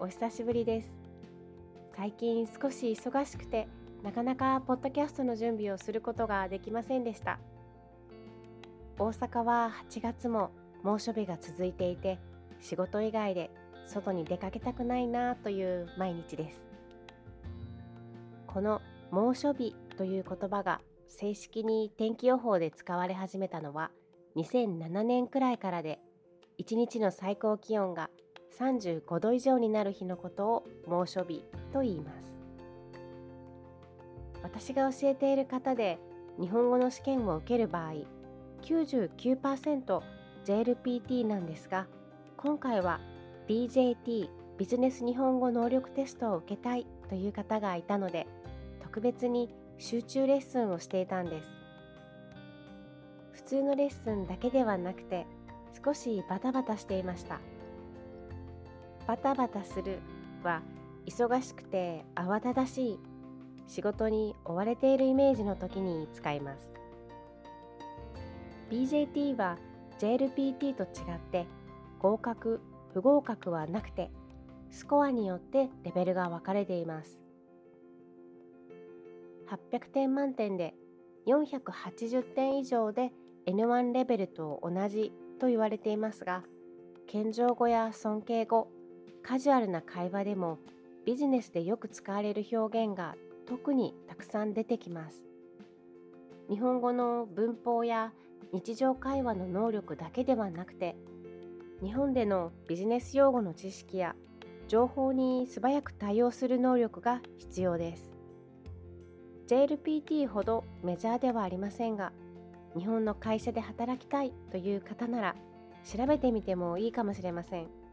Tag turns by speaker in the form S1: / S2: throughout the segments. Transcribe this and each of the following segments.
S1: お久しぶりです。最近少し忙しくてなかなかポッドキャストの準備をすることができませんでした。大阪は8月も猛暑日が続いていて仕事以外で外に出かけたくないなという毎日です。この猛暑日という言葉が正式に天気予報で使われ始めたのは2007年くらいからで1日の最高気温が35度以上になる日のことを猛暑日と言います。私が教えている方で日本語の試験を受ける場合 99%JLPT なんですが今回は BJT ビジネス日本語能力テストを受けたいという方がいたので特別に集中レッスンをしていたんです。普通のレッスンだけではなくて少しバタバタしていました。バタバタするは忙しくて慌ただしい仕事に追われているイメージの時に使います。BJT は JLPT と違って合格不合格はなくてスコアによってレベルが分かれています。800点満点で480点以上で N1 レベルと同じと言われていますが謙譲語や尊敬語カジュアルな会話でもビジネスでよく使われる表現が特にたくさん出てきます。日本語の文法や日常会話の能力だけではなくて日本でのビジネス用語の知識や情報に素早く対応する能力が必要です。JLPT ほどメジャーではありませんが日本の会社で働きたいという方なら調べてみてもいいかもしれません。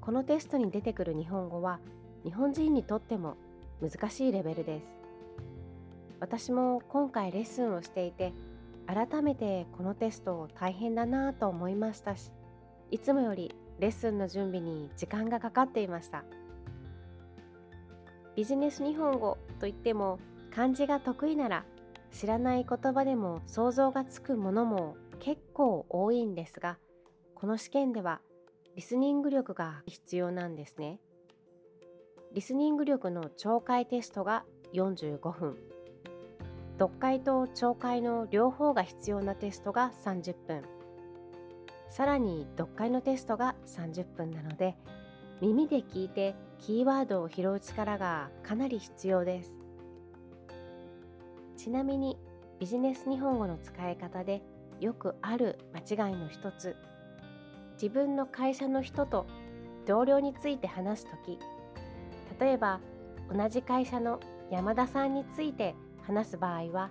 S1: このテストに出てくる日本語は日本人にとっても難しいレベルです。私も今回レッスンをしていて改めてこのテスト大変だなぁと思いましたしいつもよりレッスンの準備に時間がかかっていました。ビジネス日本語といっても漢字が得意なら知らない言葉でも想像がつくものも結構多いんですがこの試験ではリスニング力が必要なんですね。リスニング力の聴解テストが45分。読解と聴解の両方が必要なテストが30分。さらに読解のテストが30分なので、耳で聞いてキーワードを拾う力がかなり必要です。ちなみにビジネス日本語の使い方でよくある間違いの一つ自分の会社の人と同僚について話す時例えば同じ会社の山田さんについて話す場合は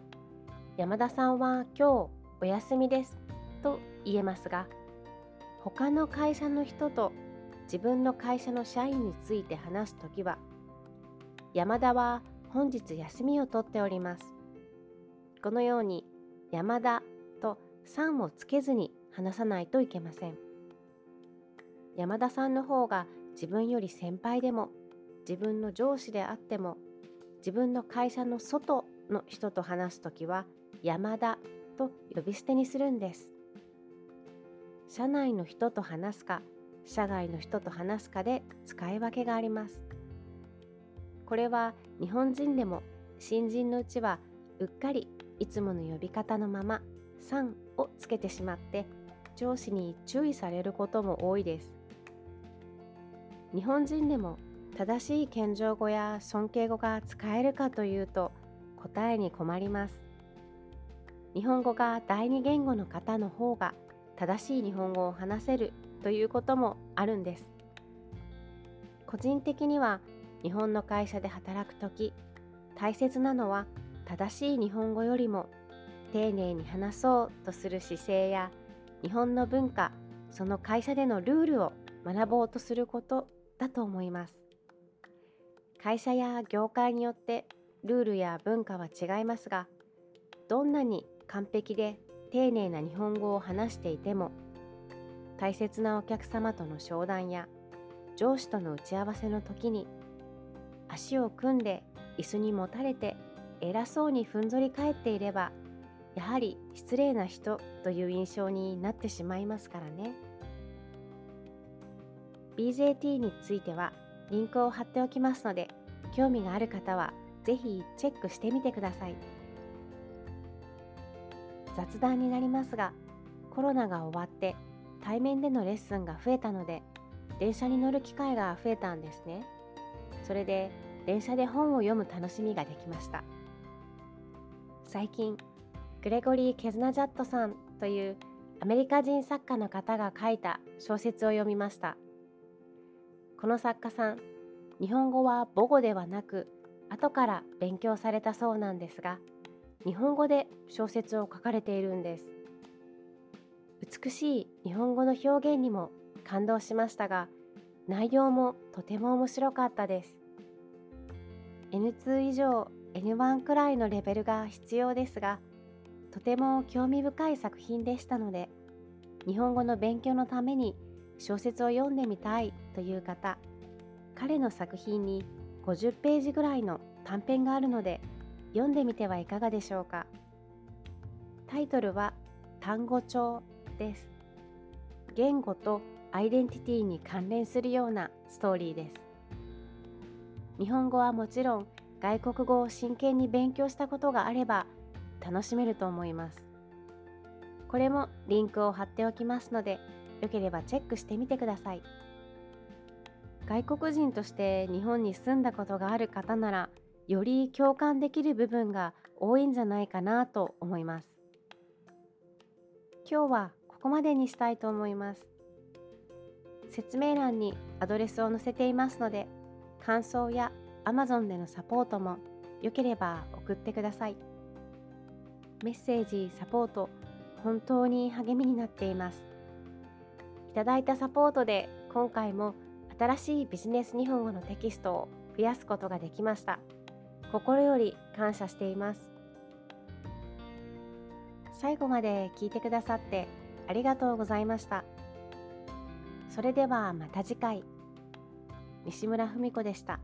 S1: 山田さんは今日お休みですと言えますが他の会社の人と自分の会社の社員について話す時は山田は本日休みを取っておりますこのように山田とさんをつけずに話さないといけません。山田さんの方が自分より先輩でも自分の上司であっても自分の会社の外の人と話す時は山田と呼び捨てにするんです。社内の人と話すか社外の人と話すかで使い分けがあります。これは日本人でも新人のうちはうっかりいつもの呼び方のまま「さん」をつけてしまって上司に注意されることも多いです。日本人でも正しい謙譲語や尊敬語が使えるかというと答えに困ります。日本語が第二言語の方の方が正しい日本語を話せるということもあるんです。個人的には日本の会社で働く時大切なのは正しい日本語よりも丁寧に話そうとする姿勢や日本の文化その会社でのルールを学ぼうとすることだと思います。会社や業界によってルールや文化は違いますがどんなに完璧で丁寧な日本語を話していても大切なお客様との商談や上司との打ち合わせの時に足を組んで椅子にもたれて偉そうにふんぞり返っていればやはり失礼な人という印象になってしまいますからね。BJT についてはリンクを貼っておきますので興味がある方は是非チェックしてみてください。雑談になりますがコロナが終わって対面でのレッスンが増えたので電車に乗る機会が増えたんですね。それで電車で本を読む楽しみができました。最近グレゴリー・ケズナジャットさんというアメリカ人作家の方が書いた小説を読みました。この作家さん日本語は母語ではなく後から勉強されたそうなんですが日本語で小説を書かれているんです。美しい日本語の表現にも感動しましたが内容もとても面白かったです。N2 以上 N1 くらいのレベルが必要ですがとても興味深い作品でしたので日本語の勉強のために小説を読んでみたいという方彼の作品に50ページぐらいの短編があるので読んでみてはいかがでしょうか。タイトルは単語帳です。言語とアイデンティティに関連するようなストーリーです。日本語はもちろん外国語を真剣に勉強したことがあれば楽しめると思います。これもリンクを貼っておきますのでよければチェックしてみてください。外国人として日本に住んだことがある方ならより共感できる部分が多いんじゃないかなと思います。今日はここまでにしたいと思います。説明欄にアドレスを載せていますので感想や Amazon でのサポートもよければ送ってください。メッセージサポート本当に励みになっています。いただいたサポートで今回も新しいビジネス日本語のテキストを増やすことができました。心より感謝しています最後まで聞いてくださってありがとうございましたそれではまた次回西村文子でした。